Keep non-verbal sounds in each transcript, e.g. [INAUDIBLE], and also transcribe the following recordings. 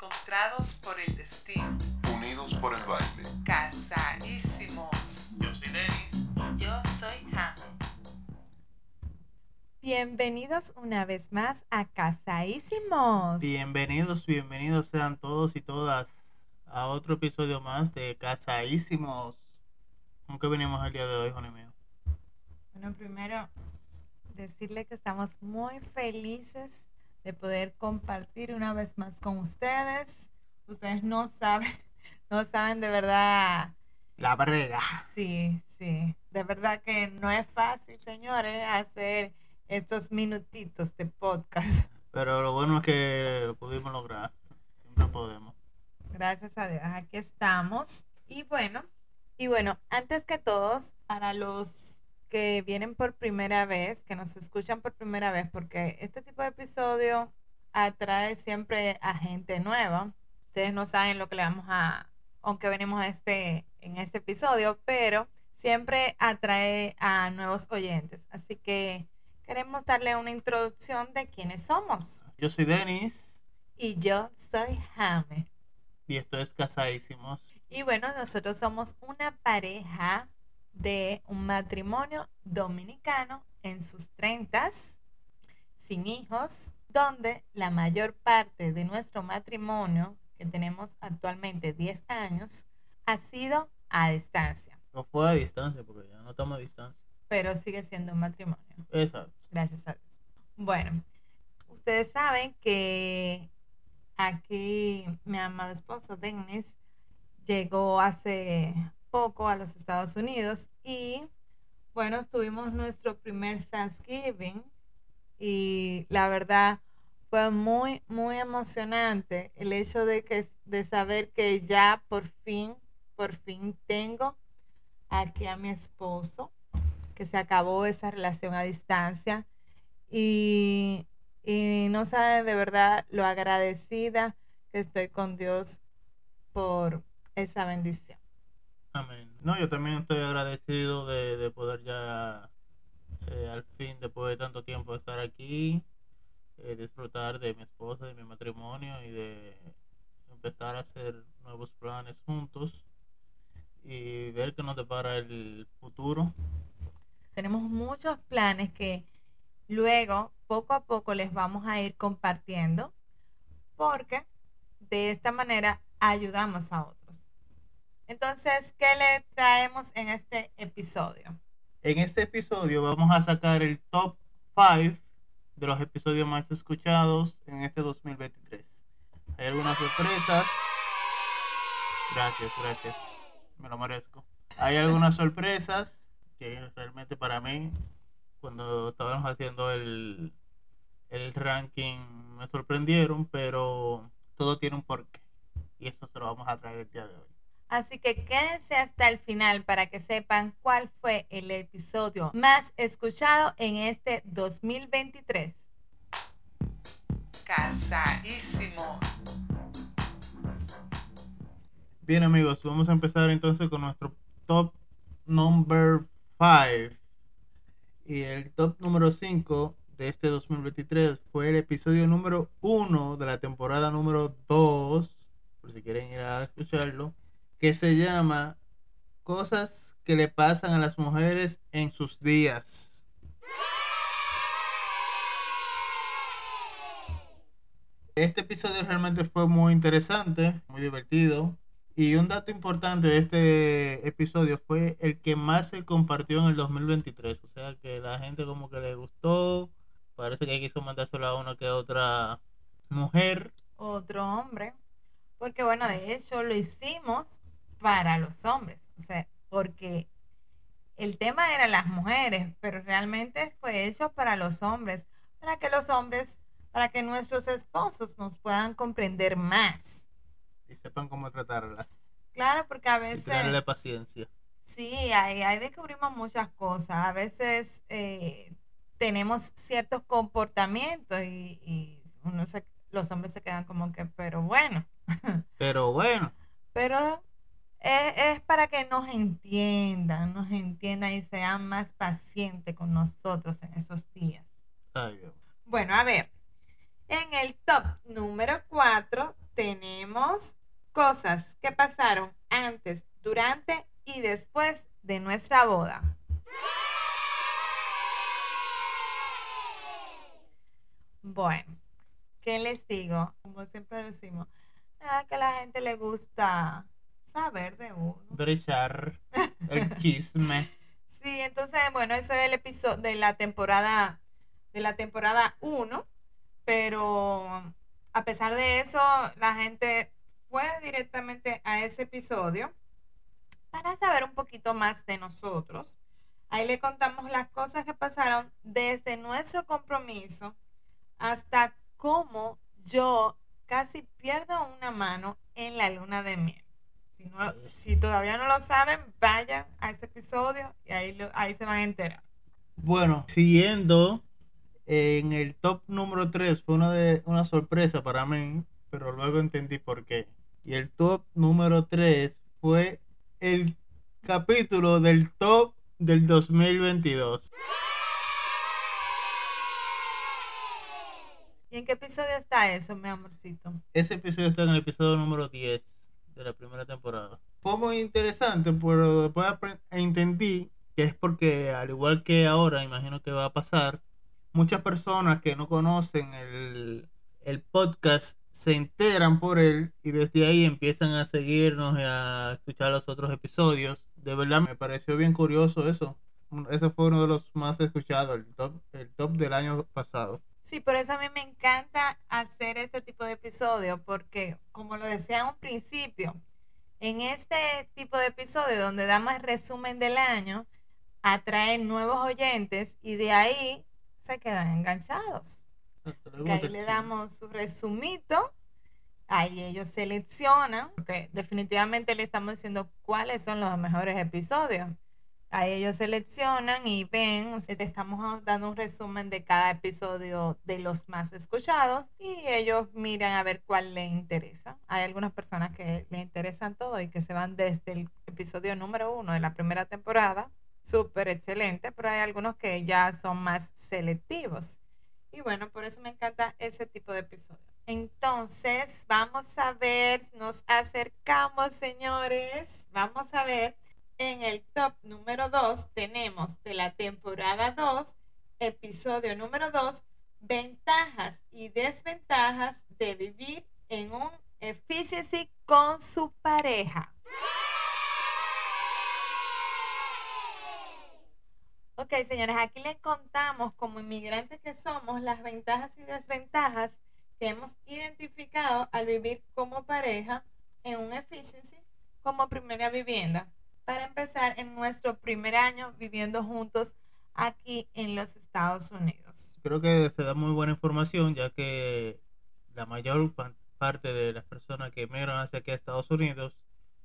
encontrados por el destino, unidos por el baile. casadísimos. Yo soy Denis. Y yo soy Hannah. Bienvenidos una vez más a Casaísimos. Bienvenidos, bienvenidos sean todos y todas a otro episodio más de Casaísimos. ¿Cómo que venimos el día de hoy, Juan mío? Bueno, primero decirle que estamos muy felices de poder compartir una vez más con ustedes. Ustedes no saben, [LAUGHS] no saben de verdad. La brega. Sí, sí. De verdad que no es fácil, señores, hacer estos minutitos de podcast. Pero lo bueno es que lo pudimos lograr. Siempre podemos. Gracias a Dios, aquí estamos. Y bueno, y bueno, antes que todos, para los que vienen por primera vez, que nos escuchan por primera vez, porque este tipo de episodio atrae siempre a gente nueva. Ustedes no saben lo que le vamos a, aunque venimos a este, en este episodio, pero siempre atrae a nuevos oyentes. Así que queremos darle una introducción de quiénes somos. Yo soy Denis Y yo soy Jame. y esto es Casaísimos. Y bueno, nosotros somos una pareja de un matrimonio dominicano en sus treintas, sin hijos, donde la mayor parte de nuestro matrimonio, que tenemos actualmente 10 años, ha sido a distancia, No fue a distancia porque ya no estamos a distancia. pero sigue siendo un matrimonio. Exacto. Gracias a Dios. Bueno, ustedes saben que aquí mi amado esposo, Dennis, llegó hace poco a los Estados Unidos y bueno, tuvimos nuestro primer Thanksgiving y la verdad fue muy, muy emocionante el hecho de que de saber que ya por fin, por fin tengo aquí a mi esposo, que se acabó esa relación a distancia y, y no sabe de verdad lo agradecida que estoy con Dios por esa bendición. No, yo también estoy agradecido de, de poder ya eh, al fin, después de tanto tiempo, estar aquí, eh, disfrutar de mi esposa, de mi matrimonio y de empezar a hacer nuevos planes juntos y ver qué nos depara el futuro. Tenemos muchos planes que luego, poco a poco, les vamos a ir compartiendo porque de esta manera ayudamos a otros. Entonces, ¿qué le traemos en este episodio? En este episodio vamos a sacar el top 5 de los episodios más escuchados en este 2023. Hay algunas sorpresas. Gracias, gracias. Me lo merezco. Hay algunas sorpresas que realmente para mí, cuando estábamos haciendo el, el ranking, me sorprendieron, pero todo tiene un porqué. Y eso se lo vamos a traer el día de hoy. Así que quédense hasta el final para que sepan cuál fue el episodio más escuchado en este 2023. Casadísimos. Bien amigos, vamos a empezar entonces con nuestro top number 5. Y el top número 5 de este 2023 fue el episodio número 1 de la temporada número 2, por si quieren ir a escucharlo, que se llama Cosas que le pasan a las mujeres en sus días. Este episodio realmente fue muy interesante, muy divertido. Y un dato importante de este episodio fue el que más se compartió en el 2023. O sea que la gente como que le gustó. Parece que quiso mandárselo a una que otra mujer. Otro hombre. Porque bueno, de hecho lo hicimos para los hombres. O sea, porque el tema era las mujeres, pero realmente fue hecho para los hombres. Para que los hombres, para que nuestros esposos nos puedan comprender más. Y sepan cómo tratarlas. Claro, porque a Y veces... tenerle paciencia. Sí, ahí, ahí descubrimos muchas cosas. A veces eh, tenemos ciertos comportamientos y, y uno se- los hombres se quedan como que, pero bueno, [LAUGHS] Pero bueno, pero es, es para que nos entiendan, nos entiendan y sean más pacientes con nosotros en esos días. ay. Bueno, a ver, en el top número 4 tenemos cosas que pasaron antes, durante y después de nuestra boda. Bueno, ¿qué les digo? Como siempre decimos, ah, que a la gente le gusta saber de uno. Brechar el [LAUGHS] chisme. Sí, entonces, bueno, eso es el episodio de la temporada de la temporada 1, pero a pesar de eso, la gente fue directamente a ese episodio para saber un poquito más de nosotros. Ahí le contamos las cosas que pasaron desde nuestro compromiso hasta cómo yo casi pierdo una mano en la luna de miel. Si, no- si todavía no lo saben, vayan a ese episodio y ahí, lo- ahí se van a enterar. Bueno, siguiendo en el top número 3 fue una de una sorpresa para mí, pero luego entendí por qué. Y el top número 3 fue el capítulo del top del 2022. ¿Y en qué episodio está eso, mi amorcito? Ese episodio está en el episodio número 10 de la primera temporada. Fue muy interesante, pero después entendí que es porque, al igual que ahora, imagino que va a pasar, muchas personas que no conocen el, el podcast se enteran por él y desde ahí empiezan a seguirnos y a escuchar los otros episodios. De verdad me pareció bien curioso eso. Ese fue uno de los más escuchados, el top, el top del año pasado. Sí, por eso a mí me encanta hacer este tipo de episodio, porque como lo decía en un principio, en este tipo de episodio donde damos el resumen del año, atraen nuevos oyentes y de ahí se quedan enganchados. Que ahí le damos su resumito, ahí ellos seleccionan, porque definitivamente le estamos diciendo cuáles son los mejores episodios. Ahí ellos seleccionan y ven, te estamos dando un resumen de cada episodio de los más escuchados y ellos miran a ver cuál les interesa. Hay algunas personas que le interesan todo y que se van desde el episodio número uno de la primera temporada, súper excelente, pero hay algunos que ya son más selectivos. Y bueno, por eso me encanta ese tipo de episodio. Entonces, vamos a ver, nos acercamos, señores. Vamos a ver, en el top número 2 tenemos de la temporada 2, episodio número 2, ventajas y desventajas de vivir en un efficiency con su pareja. Ok, señores, aquí les contamos como inmigrantes que somos las ventajas y desventajas que hemos identificado al vivir como pareja en un efficiency como primera vivienda. Para empezar, en nuestro primer año viviendo juntos aquí en los Estados Unidos. Creo que se da muy buena información, ya que la mayor pa- parte de las personas que emigran hacia aquí a Estados Unidos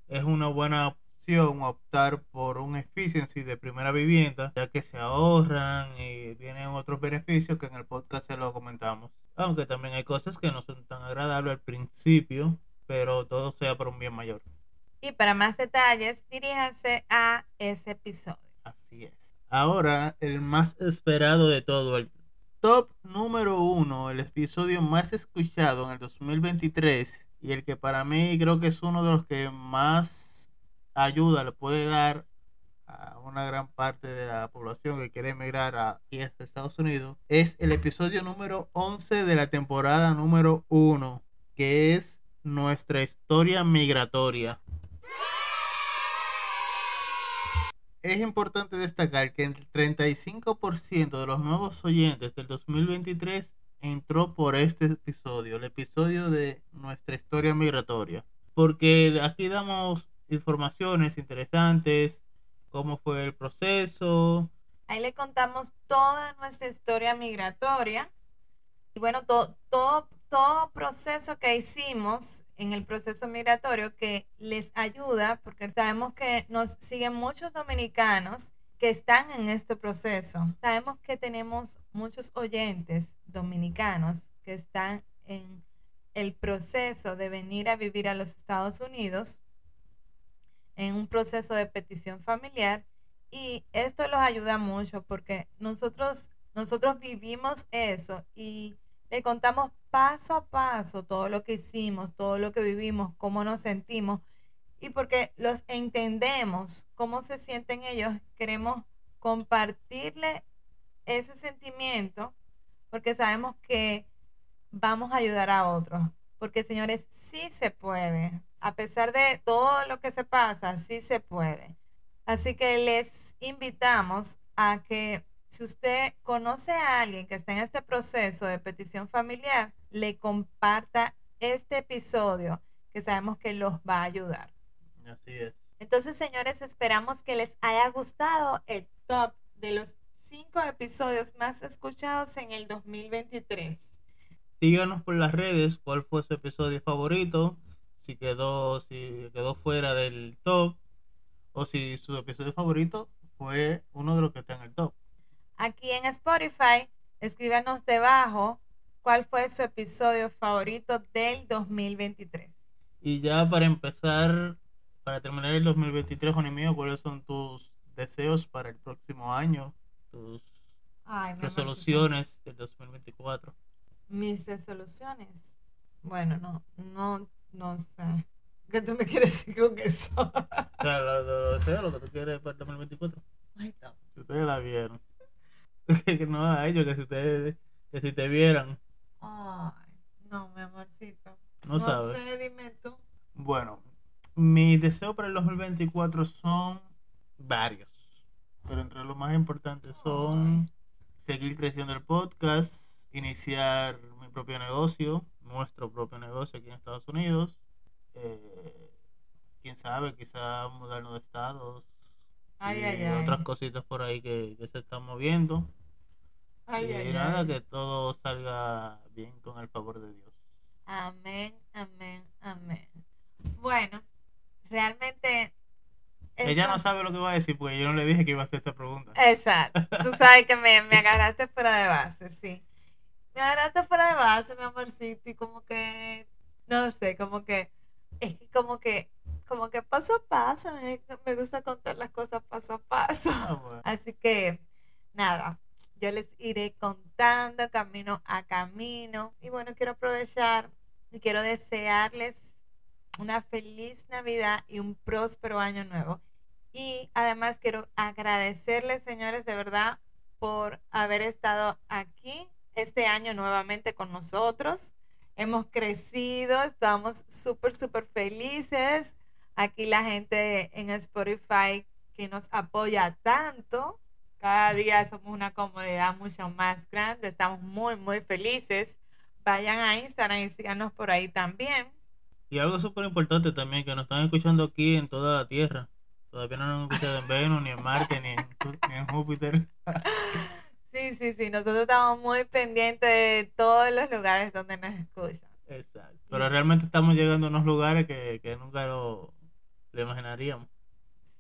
es una buena opción optar por un efficiency de primera vivienda, ya que se ahorran y vienen otros beneficios que en el podcast se lo comentamos. Aunque también hay cosas que no son tan agradables al principio, pero todo sea por un bien mayor. Y para más detalles, diríjanse a ese episodio. Así es. Ahora, el más esperado de todo, el top número uno, el episodio más escuchado en el 2023 y el que para mí creo que es uno de los que más ayuda le puede dar a una gran parte de la población que quiere emigrar a, Estados Unidos, es el episodio número 11 de la temporada número 1, que es nuestra historia migratoria. Es importante destacar que el 35% de los nuevos oyentes del 2023 entró por este episodio, el episodio de nuestra historia migratoria. Porque aquí damos informaciones interesantes, cómo fue el proceso. Ahí le contamos toda nuestra historia migratoria. Y bueno, todo, todo, todo proceso que hicimos en el proceso migratorio que les ayuda, porque sabemos que nos siguen muchos dominicanos que están en este proceso. Sabemos que tenemos muchos oyentes dominicanos que están en el proceso de venir a vivir a los Estados Unidos en un proceso de petición familiar y esto los ayuda mucho porque nosotros nosotros vivimos eso y Le contamos paso a paso todo lo que hicimos, todo lo que vivimos, cómo nos sentimos. Y porque los entendemos, cómo se sienten ellos, queremos compartirle ese sentimiento porque sabemos que vamos a ayudar a otros. Porque señores, sí se puede. A pesar de todo lo que se pasa, sí se puede. Así que les invitamos a que si usted conoce a alguien que está en este proceso de petición familiar, le comparta este episodio que sabemos que los va a ayudar. Así es. Entonces, señores, esperamos que les haya gustado el top de los cinco episodios más escuchados en el 2023. Díganos por las redes cuál fue su episodio favorito, si quedó, si quedó fuera del top, o si su episodio favorito fue uno de los que está en el top. Aquí en Spotify, escríbanos debajo cuál fue su episodio favorito del 2023. Y ya para empezar, para terminar el 2023, Juan mío, ¿cuáles son tus deseos para el próximo año? Tus Ay, resoluciones del 2024. Mis resoluciones. Bueno, no, no, no sé. ¿Qué tú me quieres decir con eso? O sea, lo, lo- lo deseos, lo que tú quieres para el 2024. Ay, no. Ustedes la vieron. [LAUGHS] que no a ellos, que si ustedes, que si te vieran, Ay, no, mi amorcito. no, sabes. sé, dime tú. Bueno, mis deseos para el 2024 son varios, pero entre los más importantes son seguir creciendo el podcast, iniciar mi propio negocio, nuestro propio negocio aquí en Estados Unidos, eh, quién sabe, quizá mudarnos de estados Ay, y ay, ay. otras cositas por ahí que, que se están moviendo. Ay, y ay, nada, ay. que todo salga bien con el favor de Dios. Amén, amén, amén. Bueno, realmente. Ella no sabe lo que va a decir porque yo no le dije que iba a hacer esa pregunta. Exacto. Tú sabes que me, me agarraste fuera de base, sí. Me agarraste fuera de base, mi amorcito, y como que. No sé, como que. Es que como que. Como que paso a paso. Me, me gusta contar las cosas paso a paso. Ah, [LAUGHS] bueno. Así que, nada, yo les iré contando camino a camino. Y bueno, quiero aprovechar y quiero desearles una feliz Navidad y un próspero año nuevo. Y además quiero agradecerles, señores, de verdad, por haber estado aquí este año nuevamente con nosotros. Hemos crecido, estamos súper, súper felices. Aquí la gente en Spotify que nos apoya tanto. Cada día somos una comunidad mucho más grande. Estamos muy, muy felices. Vayan a Instagram y síganos por ahí también. Y algo súper importante también, que nos están escuchando aquí en toda la Tierra. Todavía no nos han escuchado en Venus, ni en Marte, ni en, ni en Júpiter. [LAUGHS] Sí, sí, sí. Nosotros estamos muy pendientes de todos los lugares donde nos escuchan. Exacto. Pero realmente estamos llegando a unos lugares que, que nunca lo, lo imaginaríamos.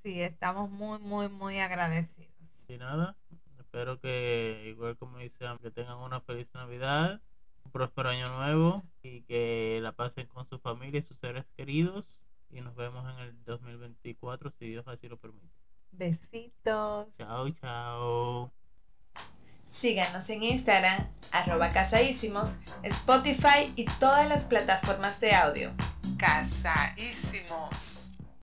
Sí, estamos muy, muy, muy agradecidos. Y nada, espero que, igual como dicen, que tengan una feliz Navidad, un próspero año nuevo y que la pasen con su familia y sus seres queridos. Y nos vemos en el 2024 si Dios así lo permite. Besitos. Chao, chao. Síganos en Instagram, arroba casaísimos, Spotify y todas las plataformas de audio. Casaísimos.